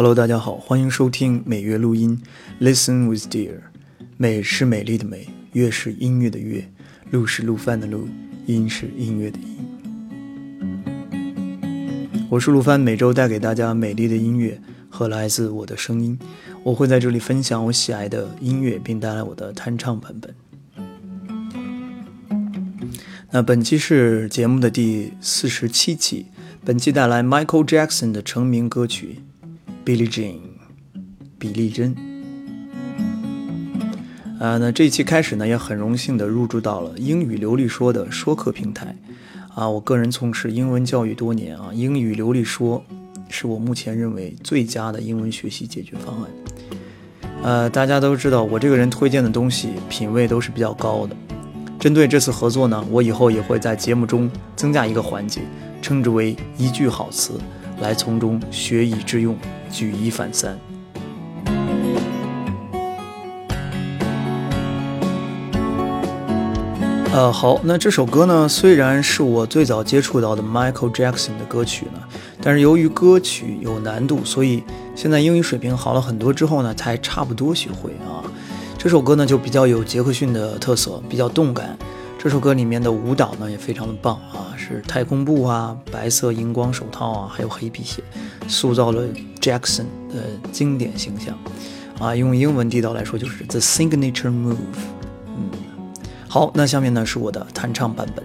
Hello，大家好，欢迎收听每月录音，Listen with Dear。美是美丽的美，乐是音乐的乐，路是路帆的路，音是音乐的音。我是陆帆，每周带给大家美丽的音乐和来自我的声音。我会在这里分享我喜爱的音乐，并带来我的弹唱版本。那本期是节目的第四十七期，本期带来 Michael Jackson 的成名歌曲。Billie Jean，比利珍。啊，那这一期开始呢，也很荣幸的入驻到了英语流利说的说课平台。啊，我个人从事英文教育多年啊，英语流利说是我目前认为最佳的英文学习解决方案。呃，大家都知道我这个人推荐的东西品味都是比较高的。针对这次合作呢，我以后也会在节目中增加一个环节，称之为一句好词。来从中学以致用，举一反三。呃，好，那这首歌呢，虽然是我最早接触到的 Michael Jackson 的歌曲呢，但是由于歌曲有难度，所以现在英语水平好了很多之后呢，才差不多学会啊。这首歌呢，就比较有杰克逊的特色，比较动感。这首歌里面的舞蹈呢也非常的棒啊，是太空步啊，白色荧光手套啊，还有黑皮鞋，塑造了 Jackson 的经典形象啊。用英文地道来说就是 The Signature Move。嗯，好，那下面呢是我的弹唱版本。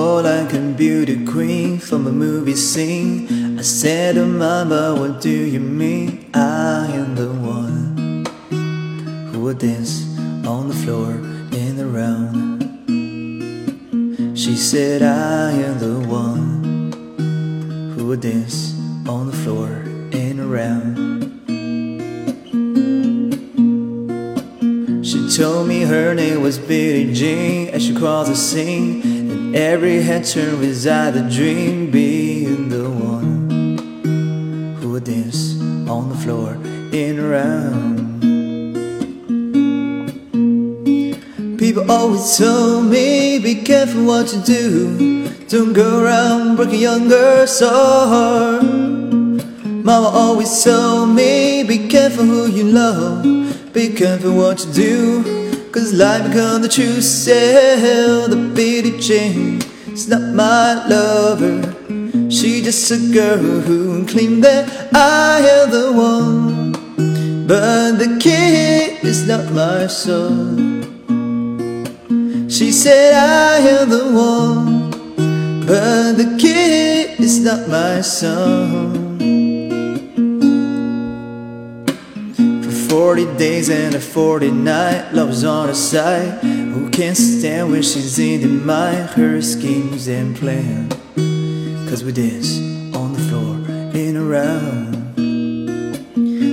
More like a beauty queen from a movie scene. I said to Mama, what do you mean? I am the one who would dance on the floor in the round. She said, I am the one who would dance on the floor in a round. She told me her name was Billie Jean as she crossed the scene Every head turned beside the dream being the one who would dance on the floor in a round. People always told me, be careful what you do. Don't go around breaking young girls' heart. Mama always told me, be careful who you love. Be careful what you do. Cause life becomes the true self The Billie Jean is not my lover. She just a girl who claimed that I am the one. But the kid is not my son. She said I am the one. But the kid is not my son Forty days and a forty night, love's on her side. Who can't stand when she's in the mind? Her schemes and plans. Cause we dance on the floor in a round.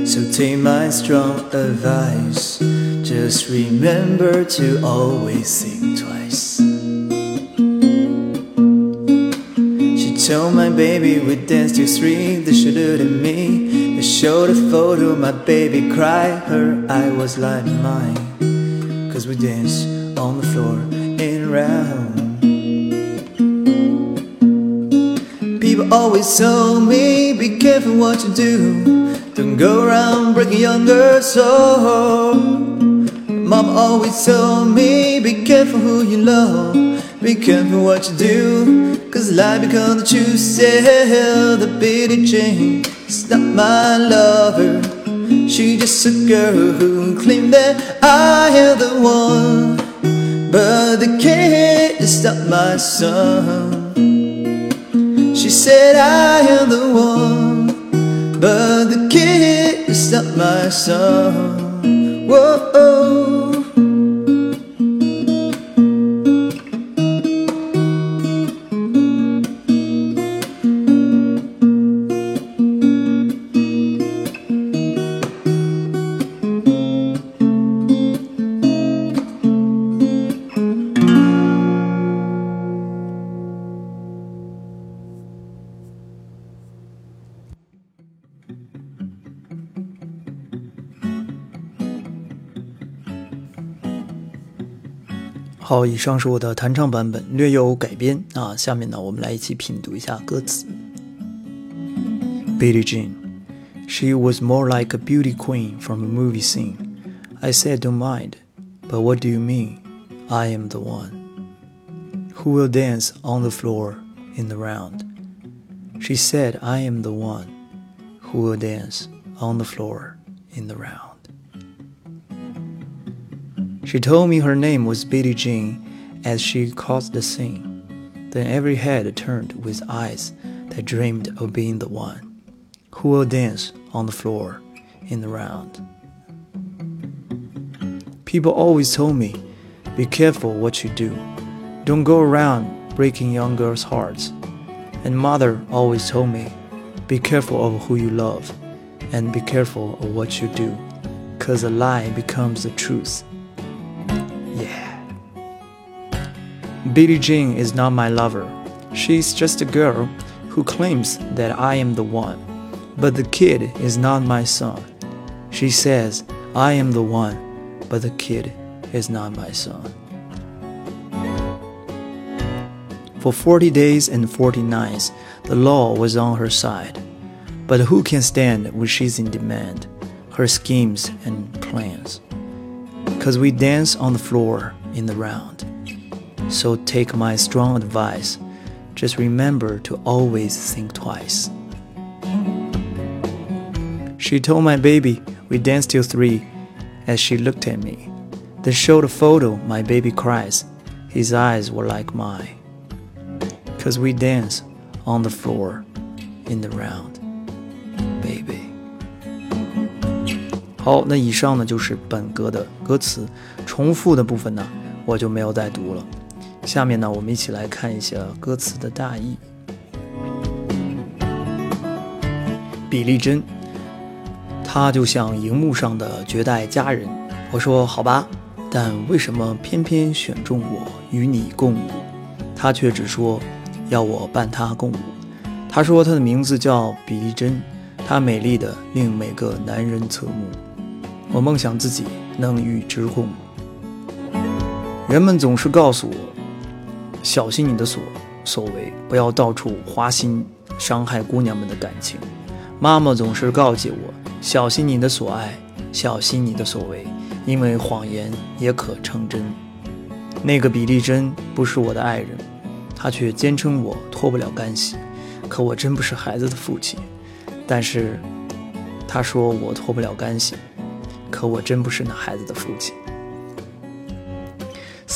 So take my strong advice. Just remember to always think twice. She told my baby we dance to three, they should at me. Showed a photo, my baby cried, her eye was like mine. Cause we danced on the floor in round. People always told me, be careful what you do. Don't go around breaking young girls' heart. Mom always told me, be careful who you love. Be careful what you do. Cause life becomes the self, the Billie Jean. It's not my lover. She just a girl who claimed that I am the one. But the kid is not my son. She said I am the one. But the kid is not my son. Whoa. 好，以上是我的弹唱版本，略有改编啊。下面呢，我们来一起品读一下歌词。Billie Jean, she was more like a beauty queen from a movie scene. I said, don't mind, but what do you mean? I am the one who will dance on the floor in the round. She said, I am the one who will dance on the floor in the round. She told me her name was Billie Jean as she crossed the scene. Then every head turned with eyes that dreamed of being the one who will dance on the floor in the round. People always told me, be careful what you do. Don't go around breaking young girls' hearts. And mother always told me, be careful of who you love and be careful of what you do, cause a lie becomes the truth. Billie Jean is not my lover. She's just a girl who claims that I am the one. But the kid is not my son. She says, I am the one, but the kid is not my son. For 40 days and 40 nights, the law was on her side. But who can stand when she's in demand? Her schemes and plans. Cause we dance on the floor in the round. So take my strong advice. Just remember to always think twice. She told my baby we danced till three as she looked at me. Then showed a photo, my baby cries. His eyes were like mine. Cause we dance on the floor in the round, baby. 好，那以上呢就是本歌的歌词，重复的部分呢我就没有再读了。 下面呢，我们一起来看一下歌词的大意。比利珍，她就像荧幕上的绝代佳人。我说好吧，但为什么偏偏选中我与你共舞？她却只说要我伴她共舞。她说她的名字叫比利珍，她美丽的令每个男人侧目。我梦想自己能与之共舞。人们总是告诉我。小心你的所所为，不要到处花心，伤害姑娘们的感情。妈妈总是告诫我，小心你的所爱，小心你的所为，因为谎言也可成真。那个比利珍不是我的爱人，他却坚称我脱不了干系。可我真不是孩子的父亲。但是他说我脱不了干系，可我真不是那孩子的父亲。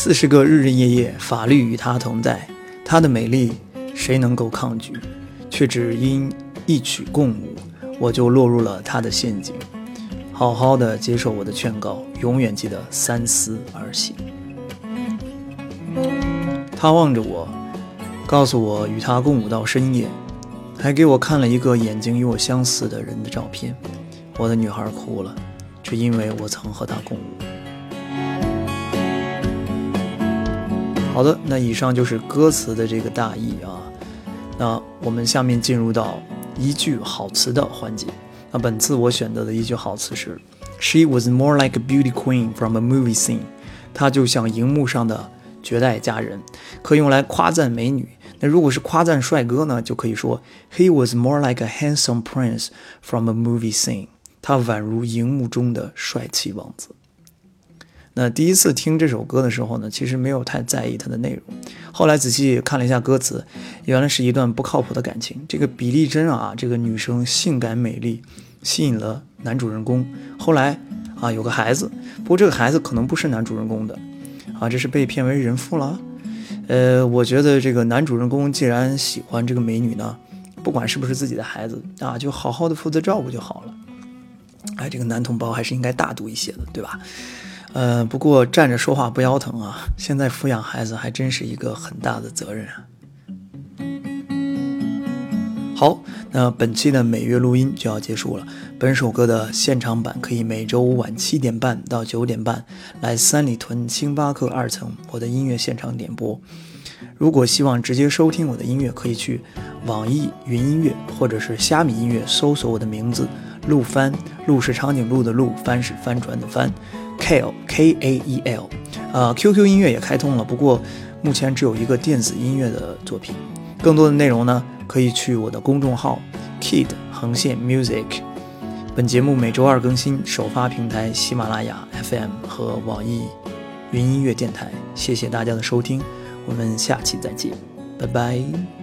四十个日日夜夜，法律与她同在。她的美丽，谁能够抗拒？却只因一曲共舞，我就落入了她的陷阱。好好的接受我的劝告，永远记得三思而行。他望着我，告诉我与他共舞到深夜，还给我看了一个眼睛与我相似的人的照片。我的女孩哭了，只因为我曾和他共舞。好的，那以上就是歌词的这个大意啊。那我们下面进入到一句好词的环节。那本次我选择的一句好词是：She was more like a beauty queen from a movie scene。她就像荧幕上的绝代佳人，可以用来夸赞美女。那如果是夸赞帅哥呢，就可以说：He was more like a handsome prince from a movie scene。他宛如荧幕中的帅气王子。那第一次听这首歌的时候呢，其实没有太在意它的内容。后来仔细看了一下歌词，原来是一段不靠谱的感情。这个比利珍啊，这个女生性感美丽，吸引了男主人公。后来啊，有个孩子，不过这个孩子可能不是男主人公的，啊，这是被骗为人妇了。呃，我觉得这个男主人公既然喜欢这个美女呢，不管是不是自己的孩子啊，就好好的负责照顾就好了。哎，这个男同胞还是应该大度一些的，对吧？呃，不过站着说话不腰疼啊！现在抚养孩子还真是一个很大的责任啊。好，那本期的每月录音就要结束了。本首歌的现场版可以每周五晚七点半到九点半来三里屯星巴克二层我的音乐现场点播。如果希望直接收听我的音乐，可以去网易云音乐或者是虾米音乐搜索我的名字陆帆，陆是长颈鹿的陆，帆是帆船的帆。Kael K A E L。呃，QQ 音乐也开通了，不过目前只有一个电子音乐的作品。更多的内容呢，可以去我的公众号 Kid 横线 Music。本节目每周二更新，首发平台喜马拉雅 FM 和网易云音乐电台。谢谢大家的收听，我们下期再见，拜拜。